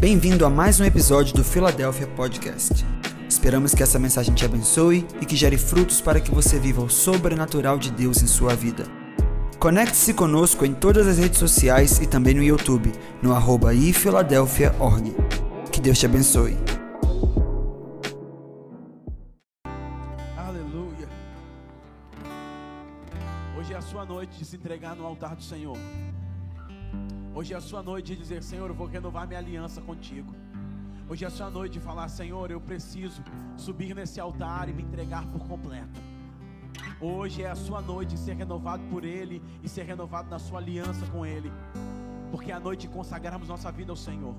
Bem-vindo a mais um episódio do Philadelphia Podcast. Esperamos que essa mensagem te abençoe e que gere frutos para que você viva o sobrenatural de Deus em sua vida. Conecte-se conosco em todas as redes sociais e também no YouTube, no arroba ifiladelphia.org. Que Deus te abençoe. Aleluia. Hoje é a sua noite de se entregar no altar do Senhor. Hoje é a sua noite de dizer: Senhor, eu vou renovar minha aliança contigo. Hoje é a sua noite de falar: Senhor, eu preciso subir nesse altar e me entregar por completo. Hoje é a sua noite de ser renovado por Ele e ser renovado na sua aliança com Ele, porque é a noite de consagrarmos nossa vida ao Senhor.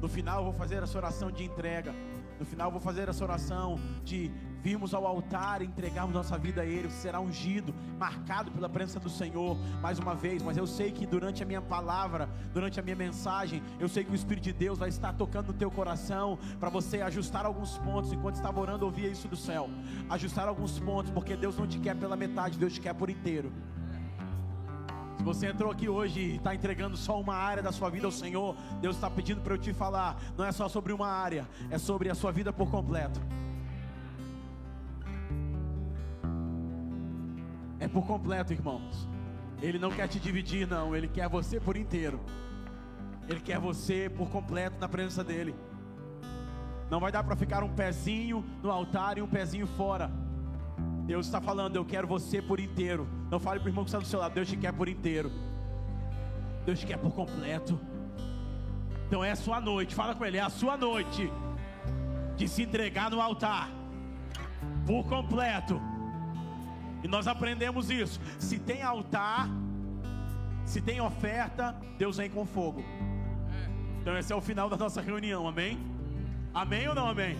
No final, eu vou fazer essa oração de entrega. No final, eu vou fazer essa oração de virmos ao altar e entregarmos nossa vida a Ele. Será ungido, marcado pela presença do Senhor mais uma vez. Mas eu sei que durante a minha palavra, durante a minha mensagem, eu sei que o Espírito de Deus vai estar tocando no teu coração para você ajustar alguns pontos. Enquanto estava orando, ouvia isso do céu. Ajustar alguns pontos, porque Deus não te quer pela metade, Deus te quer por inteiro. Se você entrou aqui hoje e está entregando só uma área da sua vida ao Senhor, Deus está pedindo para eu te falar. Não é só sobre uma área, é sobre a sua vida por completo. É por completo, irmãos. Ele não quer te dividir, não. Ele quer você por inteiro. Ele quer você por completo na presença dele. Não vai dar para ficar um pezinho no altar e um pezinho fora. Deus está falando, eu quero você por inteiro. Não fale para o irmão que está do seu lado, Deus te quer por inteiro. Deus te quer por completo. Então é a sua noite, fala com ele, é a sua noite de se entregar no altar por completo. E nós aprendemos isso. Se tem altar, se tem oferta, Deus vem com fogo. Então esse é o final da nossa reunião, amém? Amém ou não amém?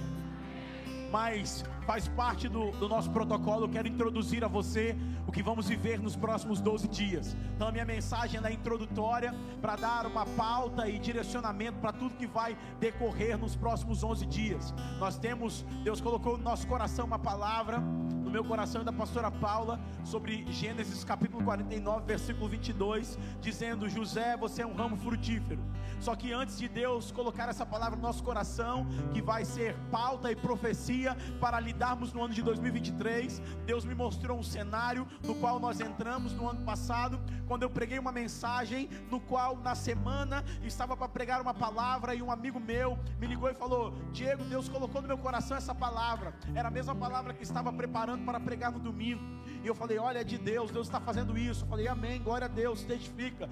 Mas faz parte do, do, nosso protocolo. Eu quero introduzir a você o que vamos viver nos próximos 12 dias. Então, a minha mensagem é introdutória para dar uma pauta e direcionamento para tudo que vai decorrer nos próximos 11 dias. Nós temos, Deus colocou no nosso coração uma palavra no meu coração e da pastora Paula sobre Gênesis capítulo 49, versículo 22, dizendo: José, você é um ramo frutífero. Só que antes de Deus colocar essa palavra no nosso coração, que vai ser pauta e profecia para lidarmos no ano de 2023, Deus me mostrou um cenário no qual nós entramos no ano passado, quando eu preguei uma mensagem, no qual na semana estava para pregar uma palavra e um amigo meu me ligou e falou: Diego, Deus colocou no meu coração essa palavra. Era a mesma palavra que estava preparando para pregar no domingo. E eu falei: Olha, é de Deus, Deus está fazendo isso. Eu falei: Amém, glória a Deus, testifica.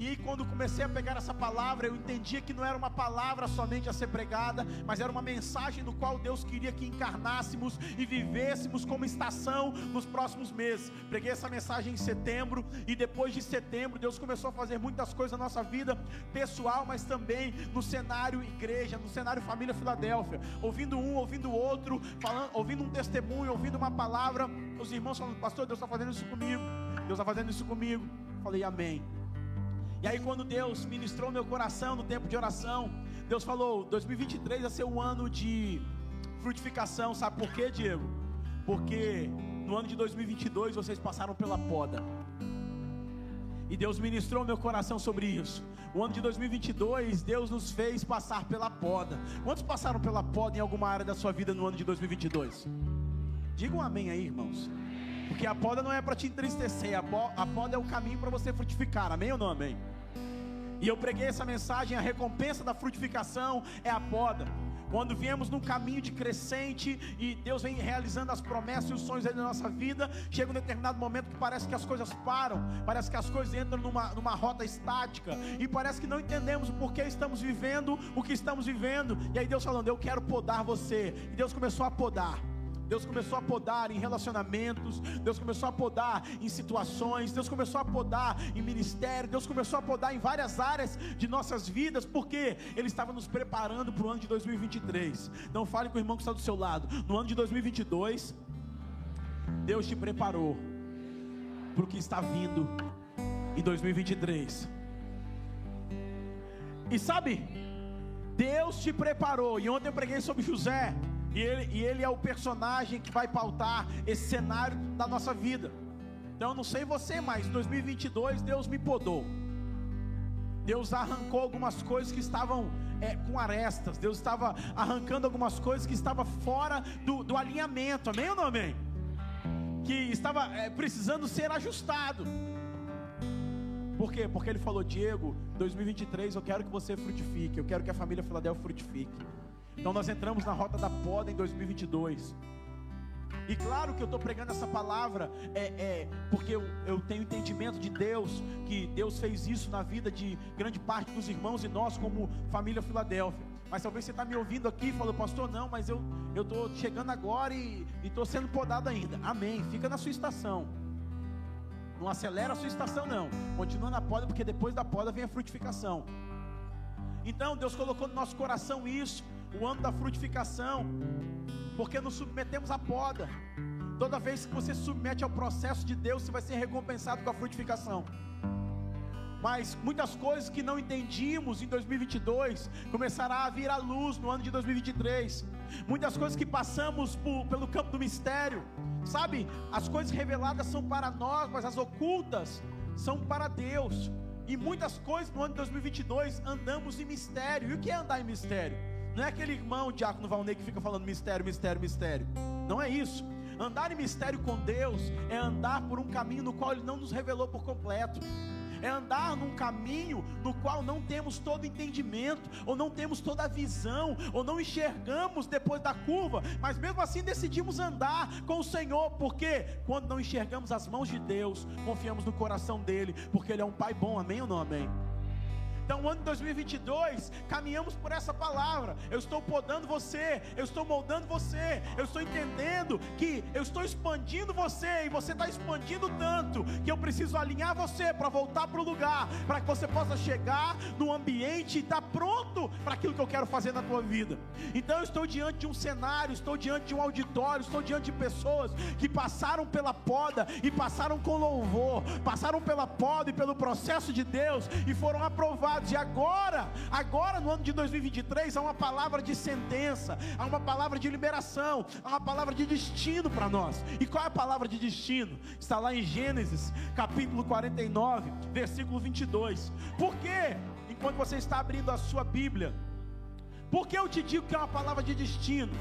E quando comecei a pegar essa palavra, eu entendia que não era uma palavra somente a ser pregada, mas era uma mensagem no qual Deus queria que encarnássemos e vivêssemos como estação nos próximos meses. Preguei essa mensagem em setembro e depois de setembro, Deus começou a fazer muitas coisas na nossa vida pessoal, mas também no cenário igreja, no cenário família Filadélfia, ouvindo um, ouvindo outro, falando, ouvindo um testemunho, ouvindo uma palavra, os irmãos falando, pastor, Deus está fazendo isso comigo, Deus está fazendo isso comigo. Falei, amém. E aí, quando Deus ministrou meu coração no tempo de oração, Deus falou: 2023 vai ser um ano de frutificação. Sabe por quê, Diego? Porque no ano de 2022 vocês passaram pela poda. E Deus ministrou meu coração sobre isso. O ano de 2022, Deus nos fez passar pela poda. Quantos passaram pela poda em alguma área da sua vida no ano de 2022? Digam um amém aí, irmãos. Porque a poda não é para te entristecer, a, poda é o caminho para você frutificar. Amém ou não amém? E eu preguei essa mensagem: a recompensa da frutificação é a poda. Quando viemos num caminho de crescente e Deus vem realizando as promessas e os sonhos da nossa vida, chega um determinado momento que parece que as coisas param, parece que as coisas entram numa, numa rota estática e parece que não entendemos o porquê estamos vivendo o que estamos vivendo. E aí Deus falando: Eu quero podar você. E Deus começou a podar. Deus começou a podar em relacionamentos, Deus começou a podar em situações, Deus começou a podar em ministério, Deus começou a podar em várias áreas de nossas vidas, porque Ele estava nos preparando para o ano de 2023. Não fale com o irmão que está do seu lado. No ano de 2022, Deus te preparou para o que está vindo em 2023. E sabe, Deus te preparou. E ontem eu preguei sobre José. E ele, e ele é o personagem que vai pautar esse cenário da nossa vida. Então eu não sei você, mas em 2022 Deus me podou. Deus arrancou algumas coisas que estavam é, com arestas, Deus estava arrancando algumas coisas que estavam fora do, do alinhamento, amém ou não amém? Que estava é, precisando ser ajustado. Por quê? Porque ele falou, Diego, 2023 eu quero que você frutifique, eu quero que a família Filadélfia frutifique. Então nós entramos na rota da poda em 2022. E claro que eu estou pregando essa palavra é, é porque eu, eu, tenho entendimento de Deus, que Deus fez isso na vida de grande parte dos irmãos e nós, como família Filadélfia. Mas talvez você está me ouvindo aqui e falou, pastor, não, mas eu estou chegando agora e estou sendo podado ainda. Amém. Fica na sua estação. Não acelera a sua estação, não. Continua na poda, porque depois da poda vem a frutificação. Então, Deus colocou no nosso coração isso, o ano da frutificação, porque nos submetemos à poda. Toda vez que você se submete ao processo de Deus, você vai ser recompensado com a frutificação. Mas muitas coisas que não entendíamos em 2022 começará a vir à luz no ano de 2023. Muitas coisas que passamos por, pelo campo do mistério Sabe, as coisas reveladas são para nós, mas as ocultas são para Deus. E muitas coisas no ano de 2022 andamos em mistério. E o que é andar em mistério? Não é aquele irmão, diácono Valnei, que fica falando mistério, mistério, mistério. Não é isso. Andar em mistério com Deus é andar por um caminho no qual Ele não nos revelou por completo é andar num caminho no qual não temos todo entendimento, ou não temos toda a visão, ou não enxergamos depois da curva, mas mesmo assim decidimos andar com o Senhor, porque quando não enxergamos as mãos de Deus, confiamos no coração dEle, porque Ele é um Pai bom, amém ou não amém? Então, ano de 2022, caminhamos por essa palavra. Eu estou podando você, eu estou moldando você, eu estou entendendo que eu estou expandindo você e você está expandindo tanto que eu preciso alinhar você para voltar para o lugar, para que você possa chegar no ambiente e estar tá pronto para aquilo que eu quero fazer na tua vida. Então, eu estou diante de um cenário, estou diante de um auditório, estou diante de pessoas que passaram pela poda e passaram com louvor, passaram pela poda e pelo processo de Deus e foram aprovados e agora, agora no ano de 2023, há uma palavra de sentença, há uma palavra de liberação, há uma palavra de destino para nós. E qual é a palavra de destino? Está lá em Gênesis, capítulo 49, versículo 22. Por quê? Enquanto você está abrindo a sua Bíblia, por que eu te digo que é uma palavra de destino?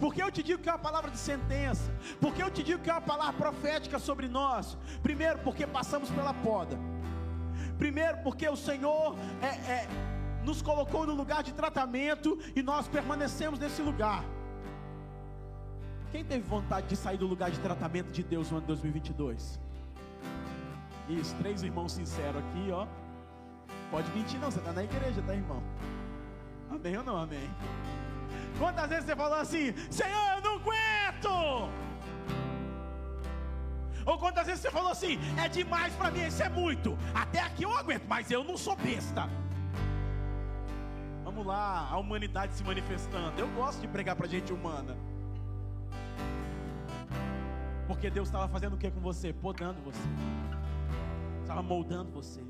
Porque eu te digo que é uma palavra de sentença. Porque eu te digo que é uma palavra profética sobre nós. Primeiro, porque passamos pela poda. Primeiro, porque o Senhor é, é, nos colocou no lugar de tratamento e nós permanecemos nesse lugar. Quem teve vontade de sair do lugar de tratamento de Deus no ano 2022? Isso, três irmãos sinceros aqui, ó. Pode mentir, não, você está na igreja, tá, irmão? Amém ou não amém? Quantas vezes você falou assim, Senhor, eu não aguento? Ou quantas vezes você falou assim: é demais para mim, isso é muito. Até aqui eu aguento, mas eu não sou besta. Vamos lá, a humanidade se manifestando. Eu gosto de pregar para gente humana. Porque Deus estava fazendo o que com você? Podando você. Estava moldando você.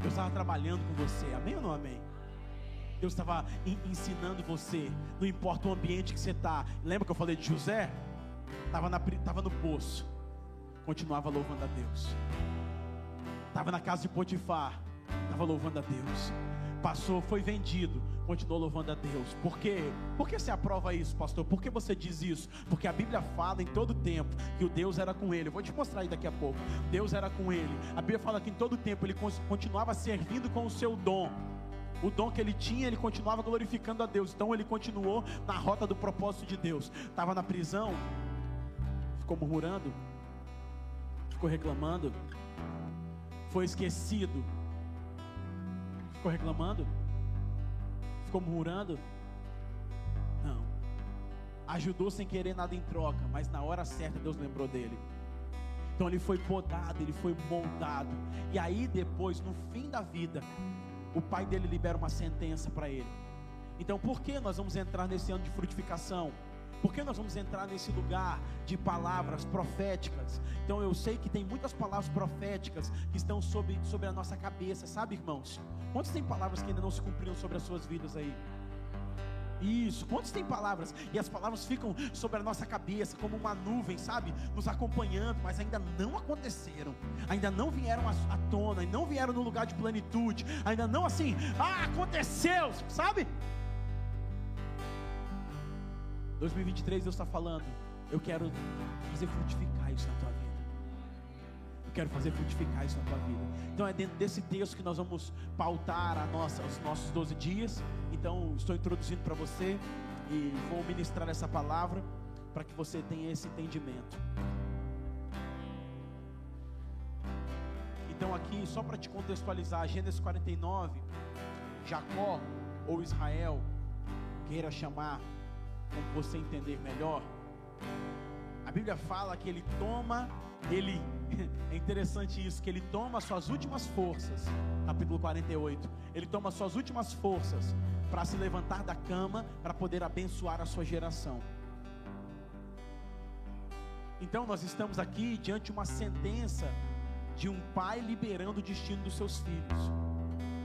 Deus estava trabalhando com você. Amém ou não amém? Deus estava ensinando você. Não importa o ambiente que você está. Lembra que eu falei de José? Estava no poço continuava louvando a Deus. Estava na casa de Potifar, estava louvando a Deus. Passou, foi vendido, continuou louvando a Deus. Por quê? Por que você aprova isso, pastor? Por que você diz isso? Porque a Bíblia fala em todo tempo que o Deus era com ele. Eu vou te mostrar aí daqui a pouco. Deus era com ele. A Bíblia fala que em todo tempo ele continuava servindo com o seu dom. O dom que ele tinha, ele continuava glorificando a Deus. Então ele continuou na rota do propósito de Deus. Estava na prisão, ficou murmurando, ficou reclamando, foi esquecido, ficou reclamando, ficou murmurando. Não, ajudou sem querer nada em troca, mas na hora certa Deus lembrou dele. Então ele foi podado, ele foi montado. E aí depois, no fim da vida, o pai dele libera uma sentença para ele. Então, por que nós vamos entrar nesse ano de frutificação? Porque nós vamos entrar nesse lugar de palavras proféticas. Então eu sei que tem muitas palavras proféticas que estão sobre, sobre a nossa cabeça, sabe, irmãos? Quantos tem palavras que ainda não se cumpriram sobre as suas vidas aí? Isso, quantos têm palavras? E as palavras ficam sobre a nossa cabeça, como uma nuvem, sabe? Nos acompanhando, mas ainda não aconteceram, ainda não vieram à tona, ainda não vieram no lugar de plenitude, ainda não assim, ah, aconteceu, sabe? 2023 Deus está falando, eu quero fazer frutificar isso na tua vida. Eu quero fazer frutificar isso na tua vida. Então é dentro desse texto que nós vamos pautar a nossa, os nossos 12 dias. Então estou introduzindo para você e vou ministrar essa palavra para que você tenha esse entendimento. Então aqui, só para te contextualizar, Gênesis 49, Jacó ou Israel, queira chamar como você entender melhor. A Bíblia fala que ele toma, ele é interessante isso, que ele toma suas últimas forças, capítulo 48. Ele toma suas últimas forças para se levantar da cama para poder abençoar a sua geração. Então nós estamos aqui diante de uma sentença de um pai liberando o destino dos seus filhos.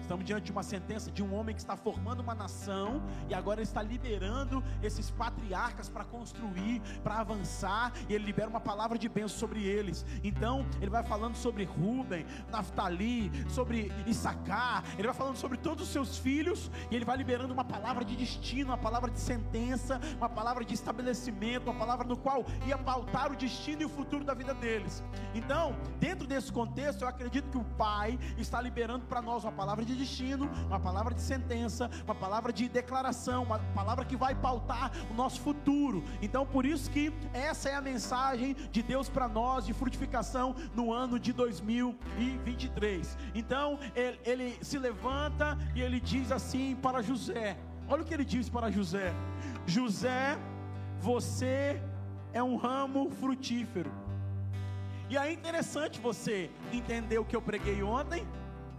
Estamos diante de uma sentença de um homem que está formando uma nação e agora está liberando esses patriarcas para construir, para avançar, e ele libera uma palavra de bênção sobre eles. Então, ele vai falando sobre Ruben, Naftali, sobre Issacar, ele vai falando sobre todos os seus filhos, e ele vai liberando uma palavra de destino, uma palavra de sentença, uma palavra de estabelecimento, uma palavra no qual ia pautar o destino e o futuro da vida deles. Então, dentro desse contexto, eu acredito que o Pai está liberando para nós uma palavra de destino, uma palavra de sentença, uma palavra de declaração, uma palavra que vai pautar o nosso futuro. Então, por isso que essa é a mensagem de Deus para nós de frutificação no ano de 2023. Então, ele, ele se levanta e ele diz assim para José: Olha o que ele diz para José: José, você é um ramo frutífero. E é interessante você entender o que eu preguei ontem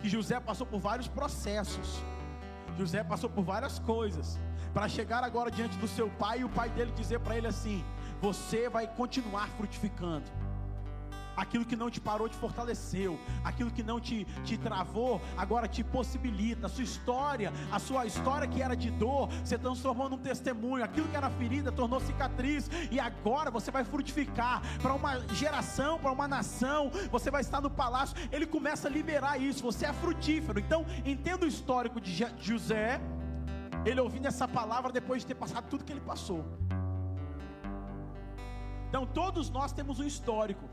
que José passou por vários processos. José passou por várias coisas para chegar agora diante do seu pai e o pai dele dizer para ele assim: Você vai continuar frutificando aquilo que não te parou te fortaleceu, aquilo que não te, te travou, agora te possibilita. A sua história, a sua história que era de dor, se transformou num testemunho, aquilo que era ferida tornou cicatriz, e agora você vai frutificar para uma geração, para uma nação, você vai estar no palácio. Ele começa a liberar isso, você é frutífero. Então, entenda o histórico de José, ele ouvindo essa palavra depois de ter passado tudo que ele passou. Então, todos nós temos um histórico.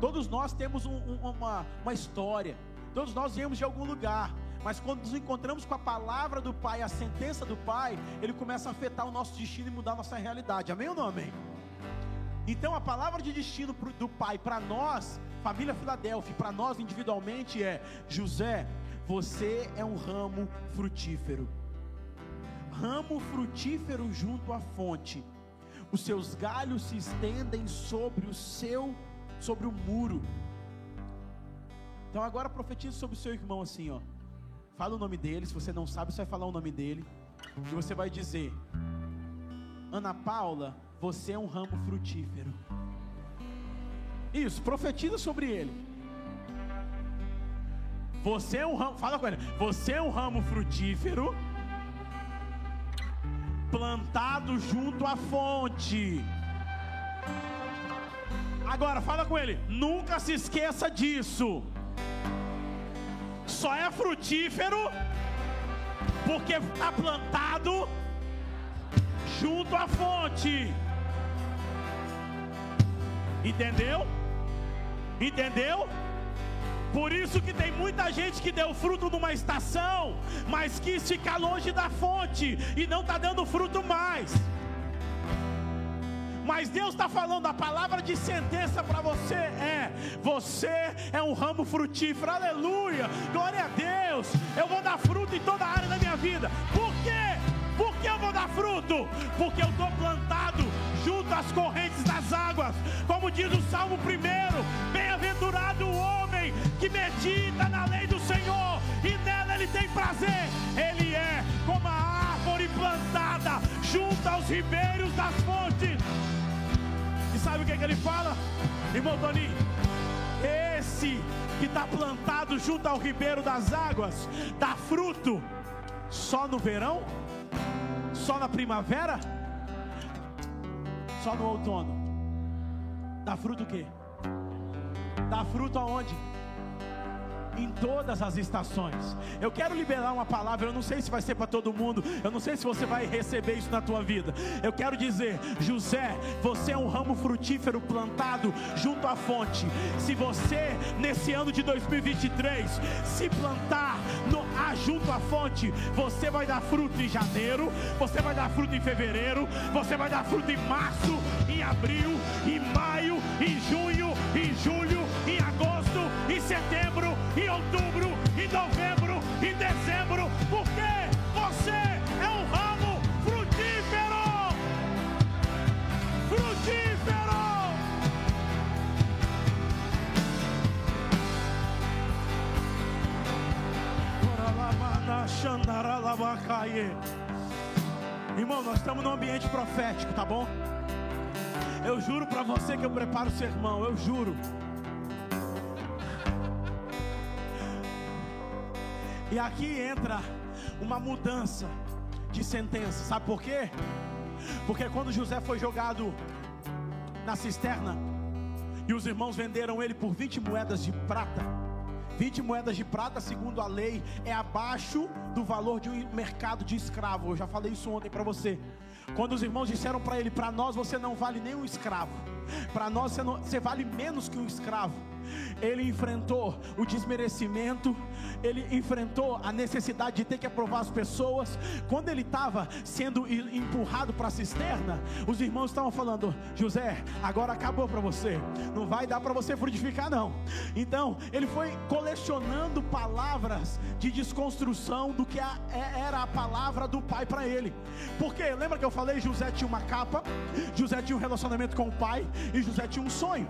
Todos nós temos um, um, uma, uma história, todos nós viemos de algum lugar, mas quando nos encontramos com a palavra do Pai, a sentença do Pai, ele começa a afetar o nosso destino e mudar a nossa realidade. Amém ou não amém? Então a palavra de destino do Pai para nós, família Filadélfia, para nós individualmente é: José, você é um ramo frutífero. Ramo frutífero junto à fonte. Os seus galhos se estendem sobre o seu sobre o muro. Então agora profetize sobre o seu irmão assim, ó. Fala o nome dele, se você não sabe, você vai falar o nome dele. E você vai dizer: Ana Paula, você é um ramo frutífero. Isso, profetiza sobre ele. Você é um ramo, fala com ele. Você é um ramo frutífero plantado junto à fonte Agora fala com ele, nunca se esqueça disso. Só é frutífero porque está plantado junto à fonte. Entendeu? Entendeu? Por isso que tem muita gente que deu fruto numa estação, mas quis ficar longe da fonte e não está dando fruto mais. Mas Deus está falando, a palavra de sentença para você é: você é um ramo frutífero, aleluia, glória a Deus. Eu vou dar fruto em toda a área da minha vida. Por quê? Por que eu vou dar fruto? Porque eu estou plantado junto às correntes das águas. Como diz o Salmo 1: Bem-aventurado o homem que medita na lei do Senhor e nela ele tem prazer. Ele é como a árvore plantada junto aos ribeiros das fontes e sabe o que, é que ele fala? Irmão Tony, esse que está plantado junto ao ribeiro das águas, dá fruto só no verão? Só na primavera? Só no outono? Dá fruto o quê? Dá fruto aonde? Em todas as estações. Eu quero liberar uma palavra, eu não sei se vai ser para todo mundo, eu não sei se você vai receber isso na tua vida. Eu quero dizer, José, você é um ramo frutífero plantado junto à fonte. Se você nesse ano de 2023 se plantar no, ah, junto à fonte, você vai dar fruto em janeiro, você vai dar fruto em fevereiro, você vai dar fruto em março, em abril, Irmão, nós estamos num ambiente profético, tá bom? Eu juro para você que eu preparo o sermão, eu juro. E aqui entra uma mudança de sentença. Sabe por quê? Porque quando José foi jogado na cisterna e os irmãos venderam ele por 20 moedas de prata. 20 moedas de prata, segundo a lei, é abaixo do valor de um mercado de escravo. Eu já falei isso ontem para você. Quando os irmãos disseram para ele: Para nós você não vale nem um escravo, para nós você, não, você vale menos que um escravo ele enfrentou o desmerecimento, ele enfrentou a necessidade de ter que aprovar as pessoas. Quando ele estava sendo empurrado para a cisterna, os irmãos estavam falando: José, agora acabou para você, não vai dar para você frutificar, não. Então, ele foi colecionando palavras de desconstrução do que é, era a palavra do pai para ele. Porque lembra que eu falei: José tinha uma capa, José tinha um relacionamento com o pai e José tinha um sonho.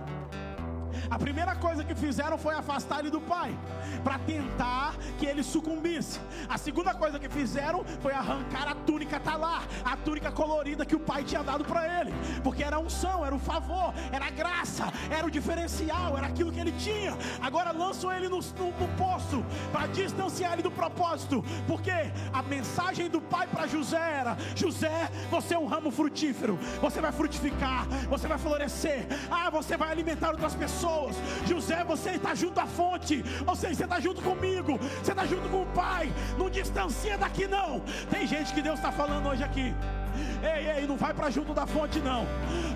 A primeira coisa que fizeram foi afastar ele do pai, para tentar que ele sucumbisse. A segunda coisa que fizeram foi arrancar a túnica talar, a túnica colorida que o pai tinha dado para ele, porque era unção, era o favor, era a graça, era o diferencial, era aquilo que ele tinha. Agora lançam ele no, no, no poço para distanciar ele do propósito, porque a mensagem do pai para José era: José, você é um ramo frutífero, você vai frutificar, você vai florescer, ah, você vai alimentar outras pessoas pessoas. José, você está junto à fonte, ou seja, você está junto comigo, você está junto com o Pai. Não distancia daqui, não. Tem gente que Deus está falando hoje aqui. Ei, ei, não vai para junto da fonte, não.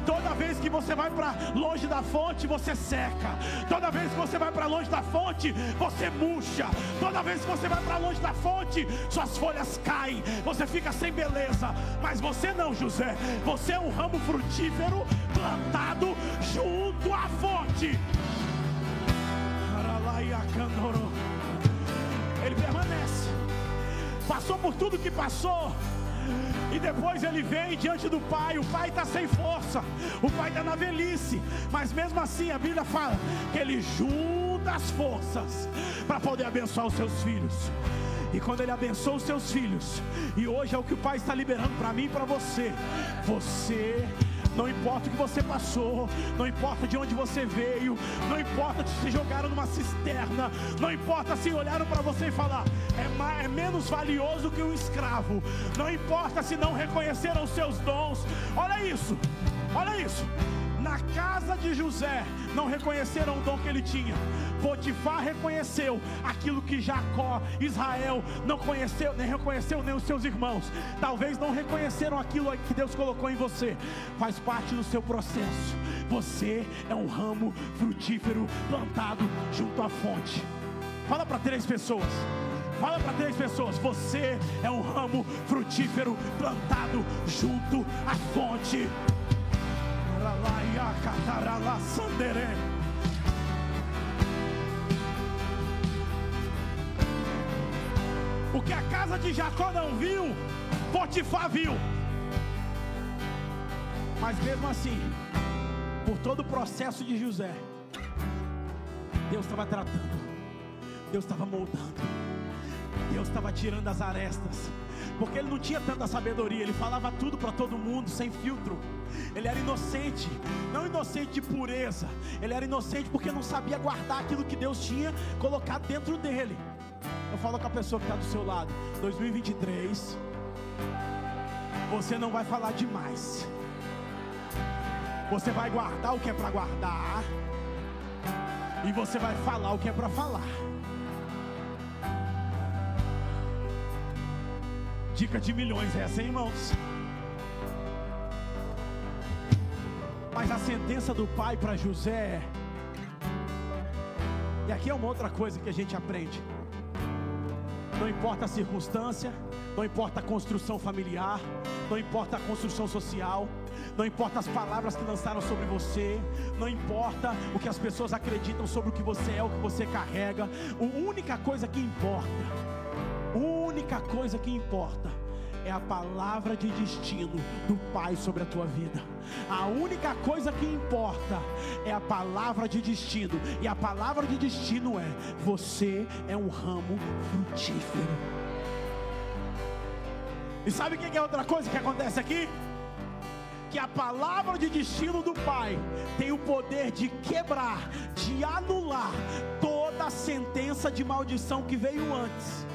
Toda vez que você vai para longe da fonte, você seca. Toda vez que você vai para longe da fonte, você murcha. Toda vez que você vai para longe da fonte, suas folhas caem. Você fica sem beleza. Mas você não, José. Você é um ramo frutífero plantado junto à fonte. Ele permanece. Passou por tudo que passou e depois ele vem diante do pai. O pai está sem força, o pai está na velhice. Mas mesmo assim a Bíblia fala que ele junta as forças para poder abençoar os seus filhos. E quando ele abençoa os seus filhos, e hoje é o que o Pai está liberando para mim e para você, você não importa o que você passou, não importa de onde você veio, não importa se jogaram numa cisterna, não importa se olharam para você e falaram, é, mais, é menos valioso que um escravo, não importa se não reconheceram os seus dons, olha isso, olha isso. Na casa de José não reconheceram o dom que ele tinha. Potifar reconheceu aquilo que Jacó, Israel, não conheceu, nem reconheceu nem os seus irmãos. Talvez não reconheceram aquilo que Deus colocou em você. Faz parte do seu processo. Você é um ramo frutífero plantado junto à fonte. Fala para três pessoas. Fala para três pessoas: você é um ramo frutífero plantado junto à fonte. O que a casa de Jacó não viu, Potifar viu. Mas mesmo assim, por todo o processo de José, Deus estava tratando, Deus estava moldando, Deus estava tirando as arestas, porque ele não tinha tanta sabedoria, ele falava tudo para todo mundo, sem filtro. Ele era inocente, não inocente de pureza, ele era inocente porque não sabia guardar aquilo que Deus tinha colocado dentro dele. Eu falo com a pessoa que está do seu lado, 2023, Você não vai falar demais. Você vai guardar o que é para guardar. E você vai falar o que é para falar. Dica de milhões essa, hein, irmãos? Mas a sentença do pai para José. E aqui é uma outra coisa que a gente aprende. Não importa a circunstância, não importa a construção familiar, não importa a construção social, não importa as palavras que lançaram sobre você, não importa o que as pessoas acreditam sobre o que você é, o que você carrega. A única coisa que importa, a única coisa que importa é a palavra de destino do Pai sobre a tua vida. A única coisa que importa é a palavra de destino, e a palavra de destino é: você é um ramo frutífero. E sabe o que é outra coisa que acontece aqui? Que a palavra de destino do Pai tem o poder de quebrar, de anular toda a sentença de maldição que veio antes.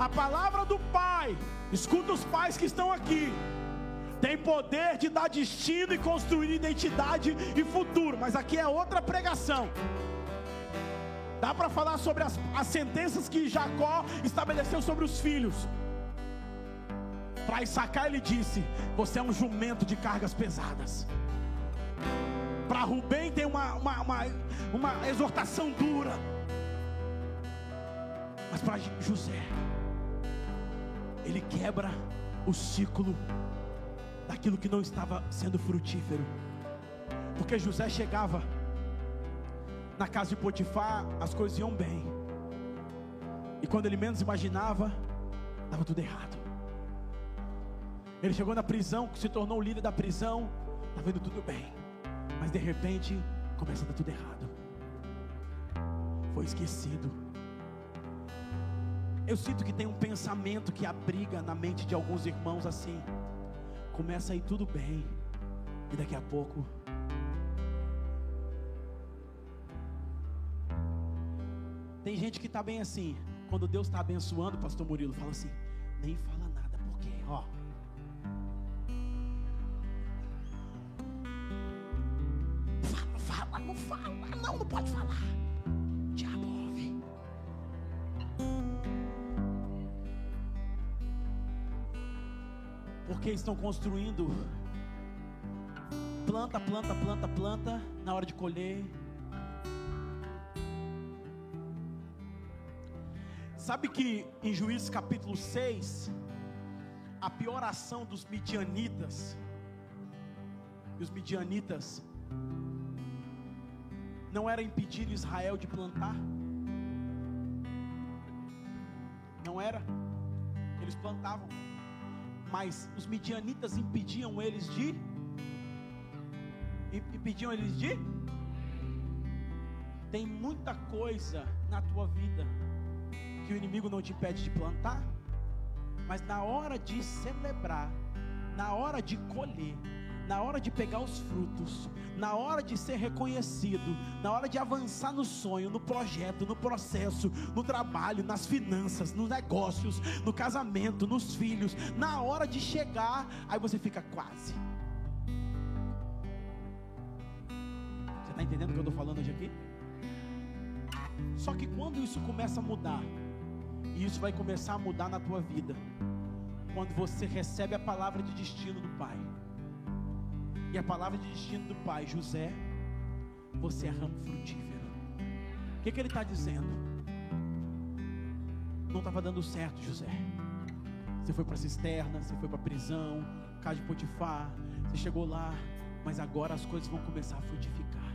A palavra do Pai, escuta os pais que estão aqui, tem poder de dar destino e construir identidade e futuro, mas aqui é outra pregação. Dá para falar sobre as, as sentenças que Jacó estabeleceu sobre os filhos. Para Issacar ele disse: Você é um jumento de cargas pesadas. Para Rubem tem uma, uma, uma, uma exortação dura. Mas para José, ele quebra o ciclo daquilo que não estava sendo frutífero. Porque José chegava na casa de Potifar, as coisas iam bem. E quando ele menos imaginava, estava tudo errado. Ele chegou na prisão, se tornou o líder da prisão, está vendo tudo bem, mas de repente começa a dar tudo errado. Foi esquecido. Eu sinto que tem um pensamento que abriga na mente de alguns irmãos assim. Começa aí tudo bem, e daqui a pouco Tem gente que está bem assim. Quando Deus está abençoando, Pastor Murilo fala assim: nem fala nada, porque, ó, não fala, não, não pode falar. Diabo ouve. Porque estão construindo planta, planta, planta, planta, na hora de colher. Sabe que em Juízes capítulo 6, a pior ação dos midianitas, e os midianitas não era impedir Israel de plantar? Não era. Eles plantavam. Mas os midianitas impediam eles de? Impediam eles de? Tem muita coisa na tua vida que o inimigo não te impede de plantar, mas na hora de celebrar, na hora de colher, na hora de pegar os frutos, na hora de ser reconhecido, na hora de avançar no sonho, no projeto, no processo, no trabalho, nas finanças, nos negócios, no casamento, nos filhos, na hora de chegar, aí você fica quase. Você está entendendo o que eu estou falando hoje aqui? Só que quando isso começa a mudar, e isso vai começar a mudar na tua vida, quando você recebe a palavra de destino do Pai e a palavra de destino do pai, José, você é ramo frutífero. O que, que ele está dizendo? Não estava dando certo, José. Você foi para a cisterna, você foi para a prisão, casa de Potifar, você chegou lá, mas agora as coisas vão começar a frutificar.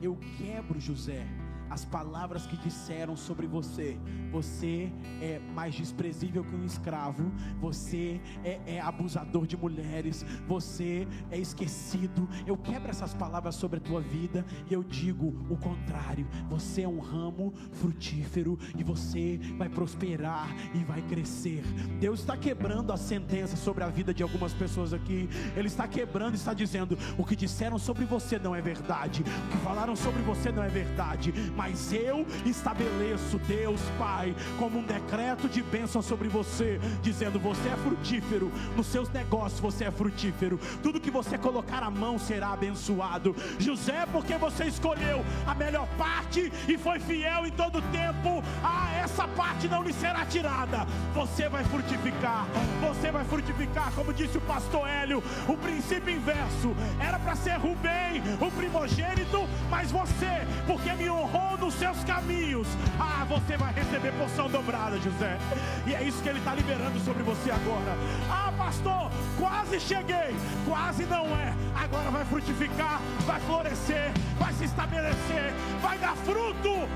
Eu quebro, José, as palavras que disseram sobre você. Você é mais desprezível que um escravo, você é, é, abusador de mulheres, você é esquecido. Eu quebro essas palavras sobre a tua vida. E eu digo o contrário: você é um ramo frutífero e você vai prosperar e vai crescer. Deus está quebrando a sentença sobre a vida de algumas pessoas aqui, Ele está quebrando e está dizendo: o que disseram sobre você não é verdade, o que falaram sobre você não é verdade mas eu estabeleço, Deus Pai, como um decreto de bênção sobre você, dizendo: você é frutífero, nos seus negócios você é frutífero, tudo que você colocar a mão será abençoado. José, porque você escolheu a melhor parte e foi fiel em todo tempo, ah, essa parte não lhe será tirada. Você vai frutificar, você vai frutificar, como disse o pastor Hélio, o princípio inverso era para ser Rubem, o primogênito, mas você, porque me honrou nos seus caminhos, ah, você vai receber porção dobrada, José. E é isso que ele está liberando sobre você agora. Ah, pastor, quase cheguei, quase não é. Agora vai frutificar, vai florescer, vai se estabelecer, vai dar fruto.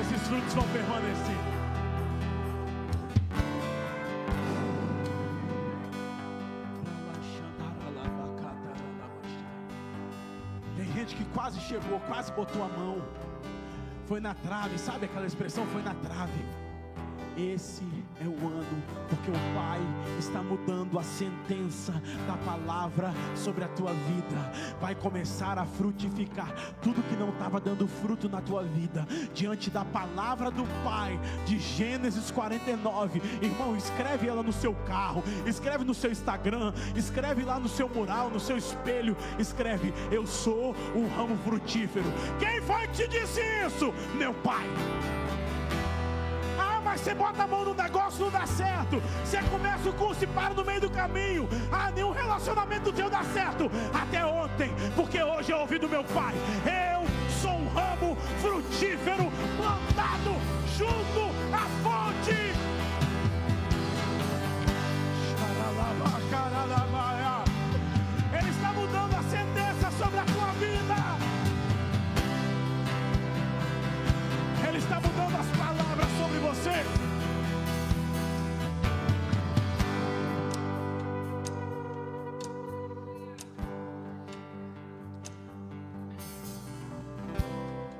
Esses frutos vão permanecer. Que quase chegou, quase botou a mão. Foi na trave, sabe aquela expressão? Foi na trave. Esse é o ano, porque o Pai está mudando a sentença da palavra sobre a tua vida. Vai começar a frutificar tudo que não estava dando fruto na tua vida, diante da palavra do Pai, de Gênesis 49. Irmão, escreve ela no seu carro, escreve no seu Instagram, escreve lá no seu mural, no seu espelho. Escreve: Eu sou o ramo frutífero. Quem foi que te disse isso? Meu Pai mas você bota a mão no negócio, não dá certo. Você começa o curso e para no meio do caminho. Ah, nenhum relacionamento teu dá certo. Até ontem, porque hoje eu ouvi do meu pai. Eu sou um ramo frutífero plantado junto à fonte. Ele está mudando a sentença sobre a tua vida. Ele está mudando as palavras você.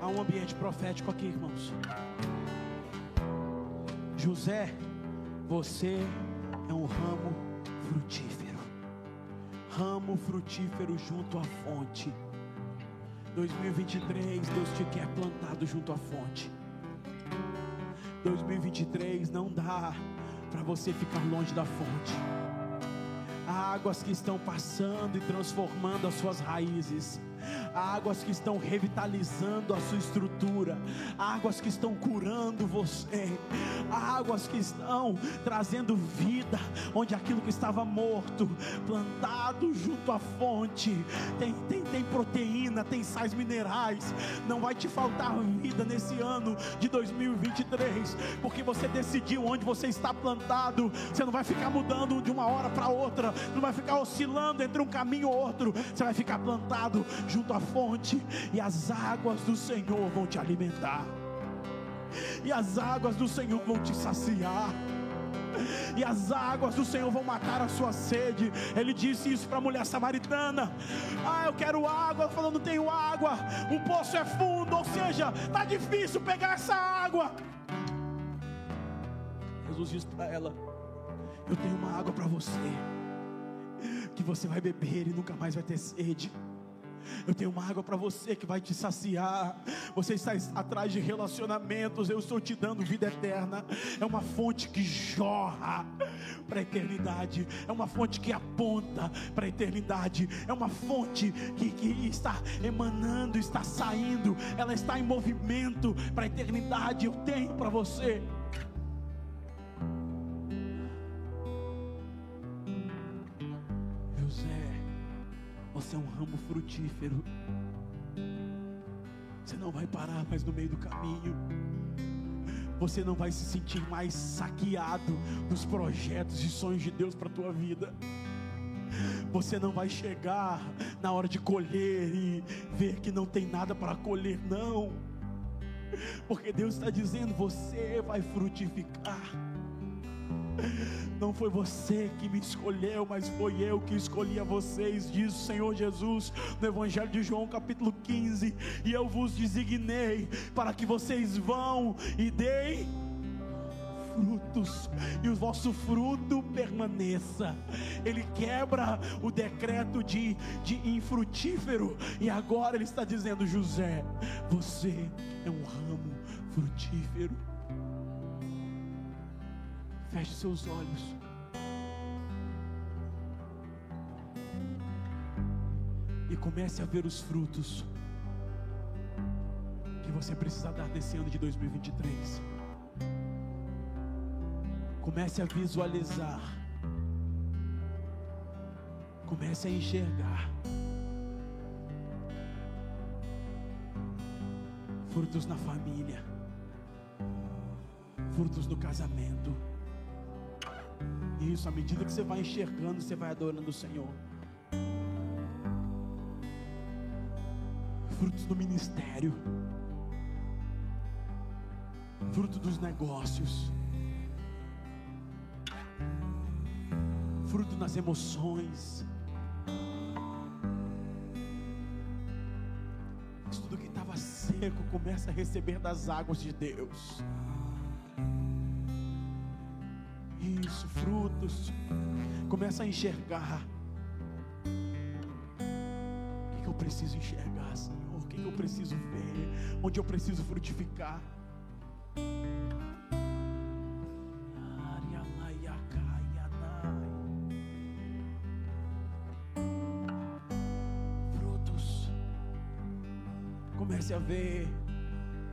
Há um ambiente profético aqui, irmãos. José, você é um ramo frutífero. Ramo frutífero junto à fonte. 2023, Deus te quer plantado junto à fonte. 2023 não dá para você ficar longe da fonte. Há águas que estão passando e transformando as suas raízes águas que estão revitalizando a sua estrutura, águas que estão curando você, águas que estão trazendo vida onde aquilo que estava morto, plantado junto à fonte, tem, tem, tem proteína, tem sais minerais. Não vai te faltar vida nesse ano de 2023, porque você decidiu onde você está plantado. Você não vai ficar mudando de uma hora para outra, não vai ficar oscilando entre um caminho ou outro. Você vai ficar plantado junto à fonte, e as águas do Senhor vão te alimentar, e as águas do Senhor vão te saciar e as águas do Senhor vão matar a sua sede. Ele disse isso para a mulher samaritana: Ah, eu quero água. Ela falou: Não tenho água. O poço é fundo, ou seja, está difícil pegar essa água. Jesus disse para ela: Eu tenho uma água para você, que você vai beber e nunca mais vai ter sede. Eu tenho uma água para você que vai te saciar. Você está atrás de relacionamentos. Eu estou te dando vida eterna. É uma fonte que jorra para a eternidade. É uma fonte que aponta para a eternidade. É uma fonte que, que está emanando, está saindo. Ela está em movimento para a eternidade. Eu tenho para você. Ramo frutífero. Você não vai parar mais no meio do caminho. Você não vai se sentir mais saqueado dos projetos e sonhos de Deus para a tua vida. Você não vai chegar na hora de colher e ver que não tem nada para colher, não. Porque Deus está dizendo: você vai frutificar. Não foi você que me escolheu, mas foi eu que escolhi a vocês, diz o Senhor Jesus no Evangelho de João, capítulo 15. E eu vos designei para que vocês vão e deem frutos e o vosso fruto permaneça. Ele quebra o decreto de, de infrutífero e agora ele está dizendo: José, você é um ramo frutífero. Feche seus olhos. E comece a ver os frutos que você precisa dar nesse ano de 2023. Comece a visualizar. Comece a enxergar. Frutos na família. Frutos no casamento. Isso, à medida que você vai enxergando, você vai adorando o Senhor. Frutos no ministério fruto dos negócios, fruto nas emoções. Isso tudo que estava seco começa a receber das águas de Deus. Frutos. Começa a enxergar. O que, eu preciso enxergar, Senhor? O que, que eu preciso ver? Onde eu preciso frutificar? Comece a ver.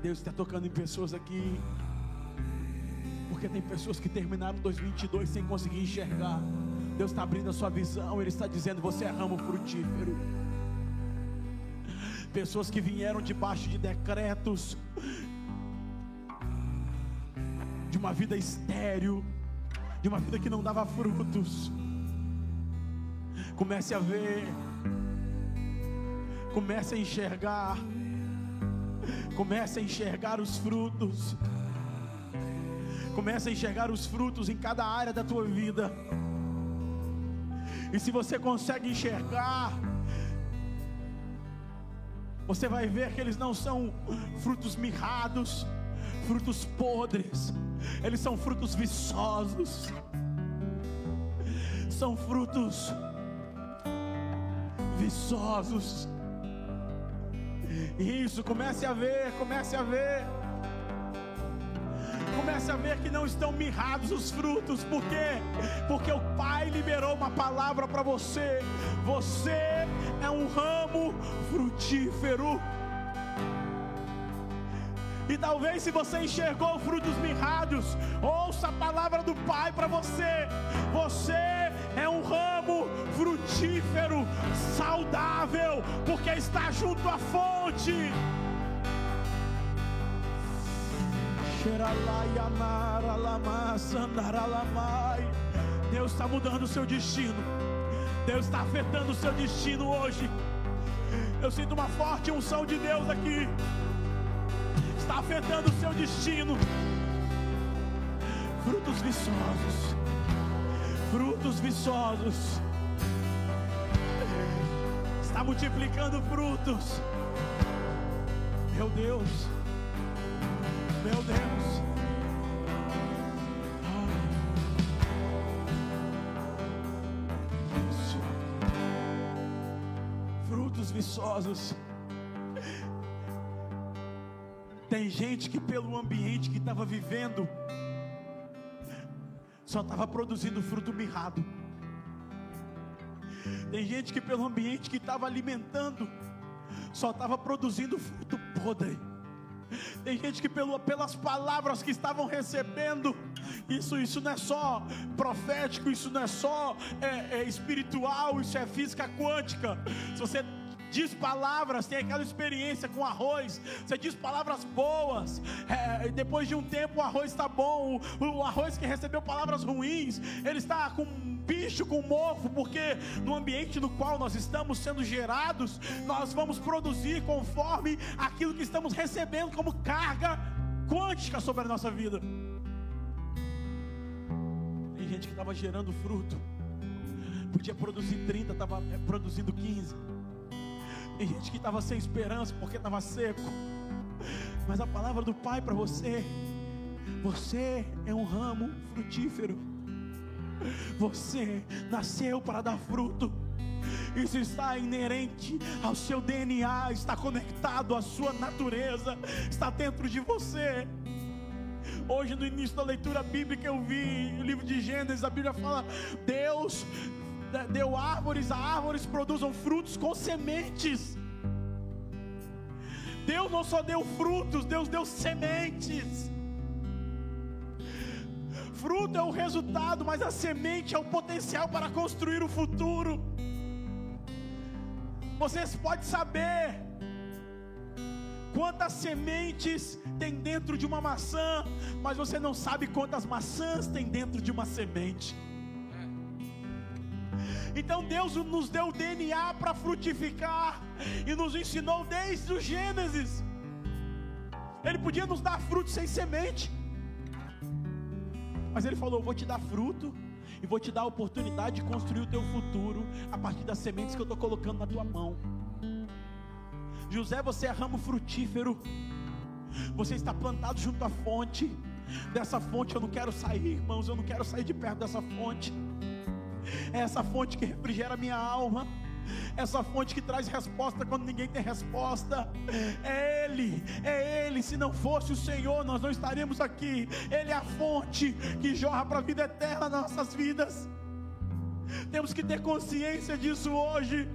Deus está tocando em pessoas aqui. Porque tem pessoas que terminaram 2022 sem conseguir enxergar. Deus está abrindo a sua visão. Ele está dizendo: Você é ramo frutífero. Pessoas que vieram debaixo de decretos de uma vida estéril, de uma vida que não dava frutos. Comece a ver, comece a enxergar, comece a enxergar os frutos, comece a enxergar os frutos em cada área da tua vida. E se você consegue enxergar, você vai ver que eles não são frutos mirrados, frutos podres, eles são frutos viçosos, são frutos viçosos. Isso, comece a ver, comece a ver. Comece a ver que não estão mirrados os frutos, por quê? Porque o Pai liberou uma palavra para você. Você é um ramo frutífero. E talvez se você enxergou frutos mirrados, ouça a palavra do Pai para você. Você é um ramo frutífero, saudável, porque está junto à fonte. Deus está mudando o seu destino. Deus está afetando o seu destino hoje. Eu sinto uma forte unção de Deus aqui está afetando o seu destino. Frutos viçosos, frutos viçosos, está multiplicando frutos. Meu Deus, meu Deus. Isso. Frutos viçosos. Tem gente que, pelo ambiente que estava vivendo, só estava produzindo fruto mirrado. Tem gente que, pelo ambiente que estava alimentando, só estava produzindo fruto podre. Tem gente que pelo, pelas palavras que estavam recebendo, isso, isso não é só profético, isso não é só é, é espiritual, isso é física quântica. Se você diz palavras, tem aquela experiência com arroz, você diz palavras boas, é, depois de um tempo o arroz está bom, o, o arroz que recebeu palavras ruins, ele está com bicho, com mofo, porque no ambiente no qual nós estamos sendo gerados, nós vamos produzir conforme aquilo que estamos recebendo como carga quântica sobre a nossa vida. Tem gente que estava gerando fruto, podia produzir 30, estava é, produzindo 15. Tem gente que estava sem esperança porque estava seco. Mas a palavra do Pai para você, Você é um ramo frutífero. Você nasceu para dar fruto. Isso está inerente ao seu DNA, está conectado à sua natureza, está dentro de você. Hoje, no início da leitura bíblica, eu vi o livro de Gênesis, a Bíblia fala: Deus deu árvores, árvores produzam frutos com sementes. Deus não só deu frutos, Deus deu sementes. Fruto é o resultado, mas a semente é o potencial para construir o futuro. Vocês podem saber quantas sementes tem dentro de uma maçã, mas você não sabe quantas maçãs tem dentro de uma semente. Então Deus nos deu o DNA para frutificar e nos ensinou desde o Gênesis. Ele podia nos dar fruto sem semente, mas Ele falou: Vou te dar fruto e vou te dar a oportunidade de construir o teu futuro a partir das sementes que eu estou colocando na tua mão. José, você é ramo frutífero, você está plantado junto à fonte. Dessa fonte eu não quero sair, irmãos, eu não quero sair de perto dessa fonte. É essa fonte que refrigera minha alma. Essa fonte que traz resposta quando ninguém tem resposta. É Ele, é Ele. Se não fosse o Senhor, nós não estaríamos aqui. Ele é a fonte que jorra para a vida eterna nas nossas vidas. Temos que ter consciência disso hoje.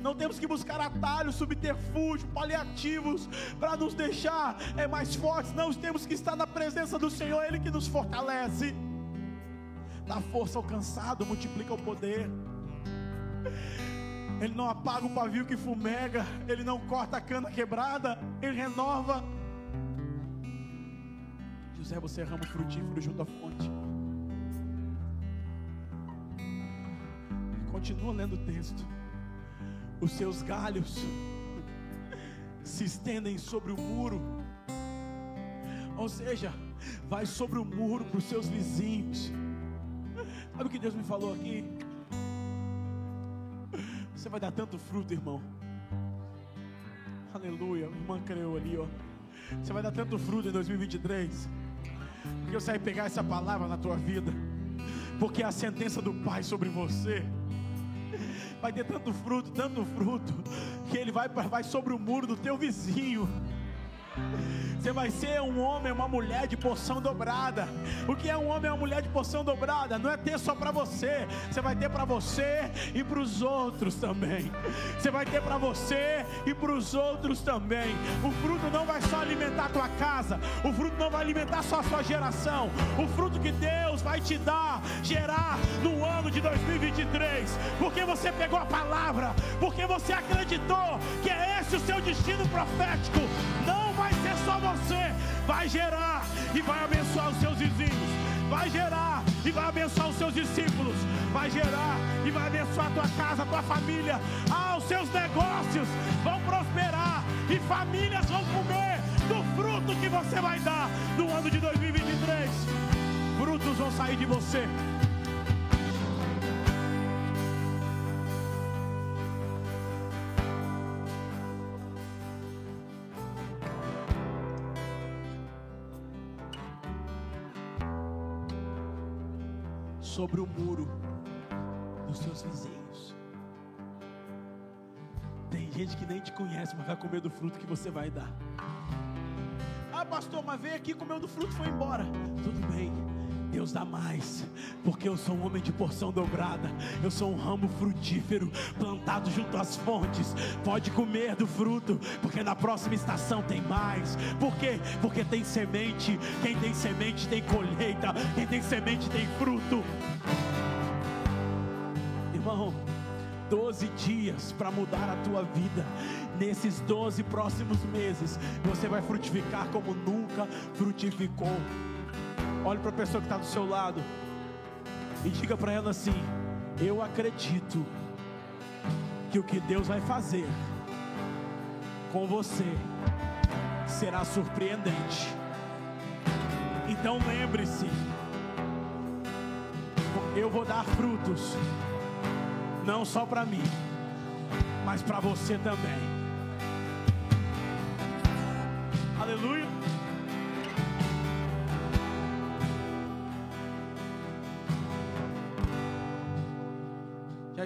Não temos que buscar atalhos, subterfúgio, paliativos para nos deixar é, mais fortes. Não, temos que estar na presença do Senhor, Ele que nos fortalece dá força ao cansado, multiplica o poder. Ele não apaga o pavio que fumega, ele não corta a cana quebrada, ele renova. José, você é ramo frutífero junto à fonte. Continua lendo o texto. Os seus galhos se estendem sobre o muro. Ou seja, vai sobre o muro para os seus vizinhos Sabe o que Deus me falou aqui? Você vai dar tanto fruto, irmão. Aleluia. Irmã creu ali, ó. Você vai dar tanto fruto em 2023. Porque você vai pegar essa palavra na tua vida. Porque a sentença do Pai sobre você vai ter tanto fruto, tanto fruto, que ele vai, vai sobre o muro do teu vizinho. Você vai ser um homem, uma mulher de porção dobrada. O que é um homem uma mulher de porção dobrada? Não é ter só para você, você vai ter para você e para os outros também. Você vai ter para você e para os outros também. O fruto não vai só alimentar a tua casa, o fruto não vai alimentar só a sua geração. O fruto que Deus vai te dar, gerar no ano de 2023, porque você pegou a palavra, porque você acreditou que é esse o seu destino profético. Não só você, vai gerar e vai abençoar os seus vizinhos, vai gerar e vai abençoar os seus discípulos, vai gerar e vai abençoar a tua casa, a tua família. Ah, os seus negócios vão prosperar e famílias vão comer do fruto que você vai dar no ano de 2023. Frutos vão sair de você. Sobre o muro dos seus vizinhos. Tem gente que nem te conhece, mas vai comer do fruto que você vai dar. Ah, pastor, mas veio aqui, comeu do fruto e foi embora. Tudo bem. Deus dá mais, porque eu sou um homem de porção dobrada, eu sou um ramo frutífero, plantado junto às fontes. Pode comer do fruto, porque na próxima estação tem mais. Por quê? Porque tem semente. Quem tem semente tem colheita, quem tem semente tem fruto. Irmão, 12 dias para mudar a tua vida. Nesses 12 próximos meses, você vai frutificar como nunca frutificou. Olhe para a pessoa que está do seu lado e diga para ela assim: Eu acredito que o que Deus vai fazer com você será surpreendente. Então lembre-se, eu vou dar frutos, não só para mim, mas para você também. Aleluia.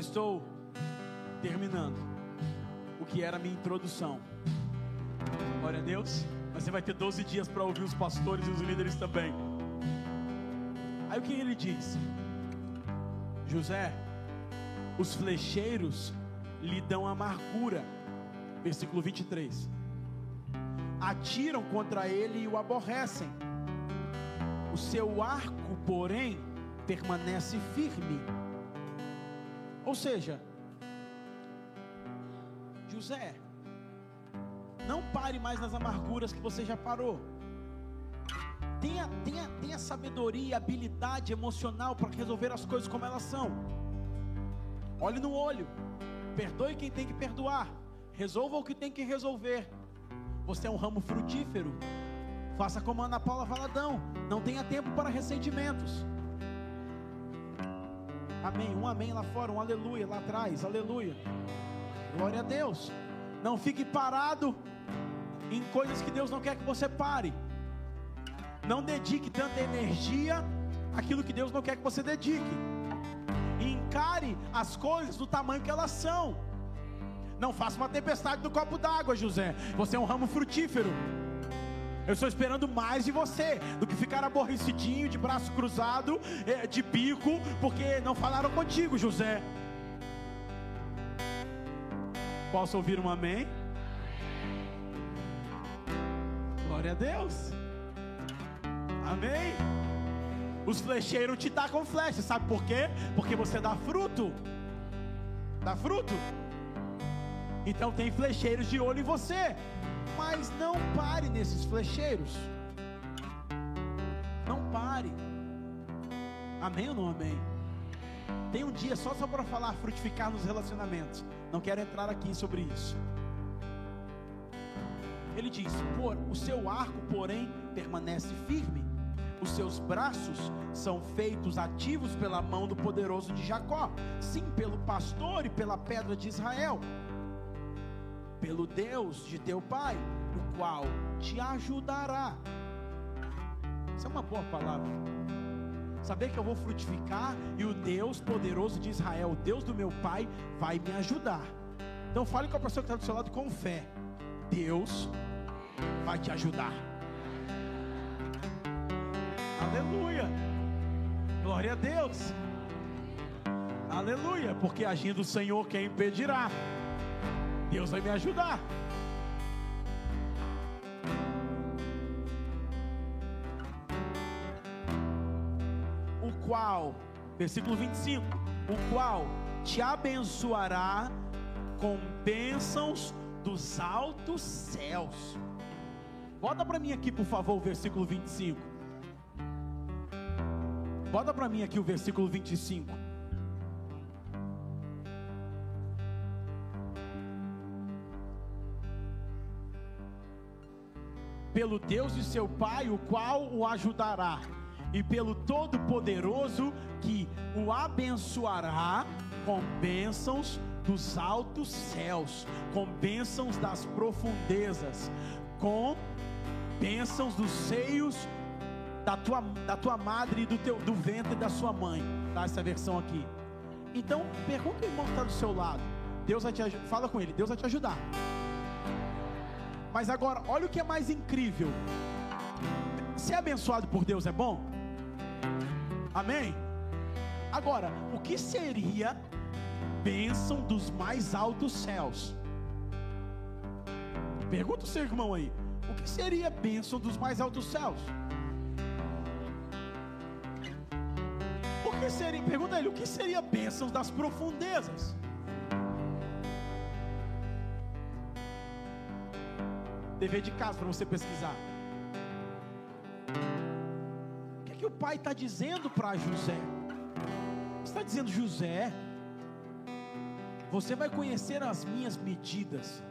Estou terminando o que era a minha introdução. Glória a Deus. Mas você vai ter 12 dias para ouvir os pastores e os líderes também. Aí o que ele diz? José, os flecheiros lhe dão amargura. Versículo 23. Atiram contra ele e o aborrecem. O seu arco, porém, permanece firme. Ou seja, José, não pare mais nas amarguras que você já parou. Tenha, tenha, tenha sabedoria, habilidade emocional para resolver as coisas como elas são. Olhe no olho, perdoe quem tem que perdoar, resolva o que tem que resolver. Você é um ramo frutífero. Faça como Ana Paula Valadão, não tenha tempo para ressentimentos. Amém. Um amém lá fora, um aleluia lá atrás, aleluia. Glória a Deus. Não fique parado em coisas que Deus não quer que você pare. Não dedique tanta energia àquilo que Deus não quer que você dedique. Encare as coisas do tamanho que elas são. Não faça uma tempestade no copo d'água, José. Você é um ramo frutífero. Eu estou esperando mais de você do que ficar aborrecidinho, de braço cruzado, eh, de bico, porque não falaram contigo, José. Posso ouvir um amém? Glória a Deus. Amém. Os flecheiros te tacam flecha, sabe por quê? Porque você dá fruto. Dá fruto. Então tem flecheiros de olho em você. Mas não pare nesses flecheiros. Não pare. Amém ou não amém? Tem um dia só só para falar frutificar nos relacionamentos. Não quero entrar aqui sobre isso. Ele diz: Por o seu arco, porém, permanece firme. Os seus braços são feitos ativos pela mão do poderoso de Jacó, sim, pelo pastor e pela pedra de Israel pelo Deus de teu pai, o qual te ajudará. Isso é uma boa palavra. Saber que eu vou frutificar e o Deus poderoso de Israel, o Deus do meu pai, vai me ajudar. Então fale com a pessoa que está do seu lado com fé. Deus vai te ajudar. Aleluia. Glória a Deus. Aleluia. Porque agindo o Senhor, quem impedirá? Deus vai me ajudar. O qual, versículo 25: O qual te abençoará com bênçãos dos altos céus. Bota para mim aqui, por favor, o versículo 25. Bota para mim aqui o versículo 25. Pelo Deus de seu pai, o qual o ajudará, e pelo Todo-Poderoso que o abençoará com bênçãos dos altos céus, com bênçãos das profundezas, com bênçãos dos seios da tua, da tua madre e do, teu, do ventre da sua mãe. Tá essa versão aqui. Então, pergunta o irmão que está do seu lado. Deus vai te fala com ele, Deus vai te ajudar. Mas agora, olha o que é mais incrível. Ser abençoado por Deus é bom? Amém? Agora, o que seria bênção dos mais altos céus? Pergunta o seu irmão aí. O que seria bênção dos mais altos céus? O que seria, pergunta ele, o que seria bênção das profundezas? Dever de casa para você pesquisar. O que, é que o pai está dizendo para José? Está dizendo, José, você vai conhecer as minhas medidas.